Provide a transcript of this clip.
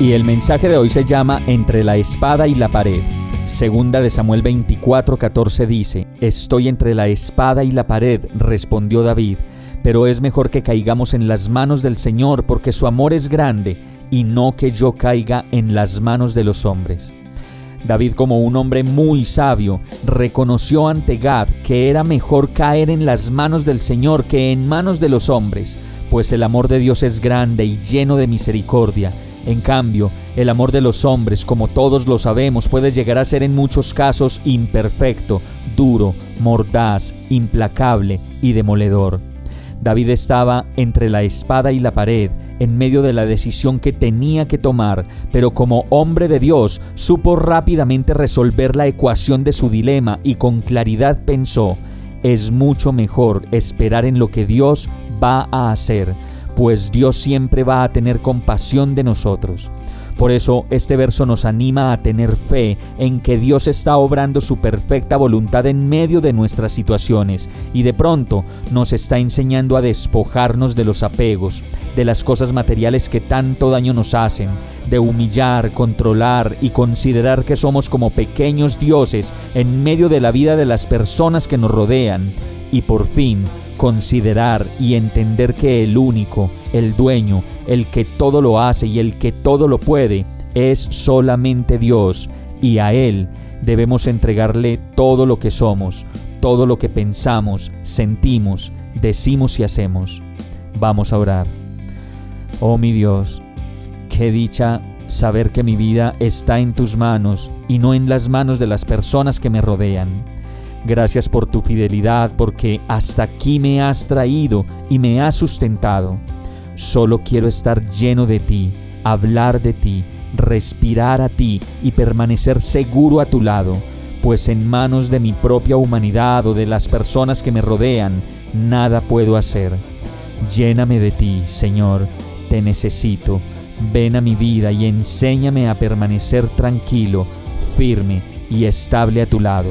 Y el mensaje de hoy se llama Entre la espada y la pared. Segunda de Samuel 24:14 dice, Estoy entre la espada y la pared, respondió David pero es mejor que caigamos en las manos del Señor porque su amor es grande y no que yo caiga en las manos de los hombres. David como un hombre muy sabio reconoció ante Gad que era mejor caer en las manos del Señor que en manos de los hombres, pues el amor de Dios es grande y lleno de misericordia. En cambio, el amor de los hombres, como todos lo sabemos, puede llegar a ser en muchos casos imperfecto, duro, mordaz, implacable y demoledor. David estaba entre la espada y la pared, en medio de la decisión que tenía que tomar, pero como hombre de Dios supo rápidamente resolver la ecuación de su dilema y con claridad pensó, es mucho mejor esperar en lo que Dios va a hacer, pues Dios siempre va a tener compasión de nosotros. Por eso este verso nos anima a tener fe en que Dios está obrando su perfecta voluntad en medio de nuestras situaciones y de pronto nos está enseñando a despojarnos de los apegos, de las cosas materiales que tanto daño nos hacen, de humillar, controlar y considerar que somos como pequeños dioses en medio de la vida de las personas que nos rodean y por fin considerar y entender que el único, el dueño, el que todo lo hace y el que todo lo puede, es solamente Dios, y a Él debemos entregarle todo lo que somos, todo lo que pensamos, sentimos, decimos y hacemos. Vamos a orar. Oh mi Dios, qué dicha saber que mi vida está en tus manos y no en las manos de las personas que me rodean. Gracias por tu fidelidad, porque hasta aquí me has traído y me has sustentado. Solo quiero estar lleno de ti, hablar de ti, respirar a ti y permanecer seguro a tu lado, pues en manos de mi propia humanidad o de las personas que me rodean, nada puedo hacer. Lléname de ti, Señor, te necesito. Ven a mi vida y enséñame a permanecer tranquilo, firme y estable a tu lado.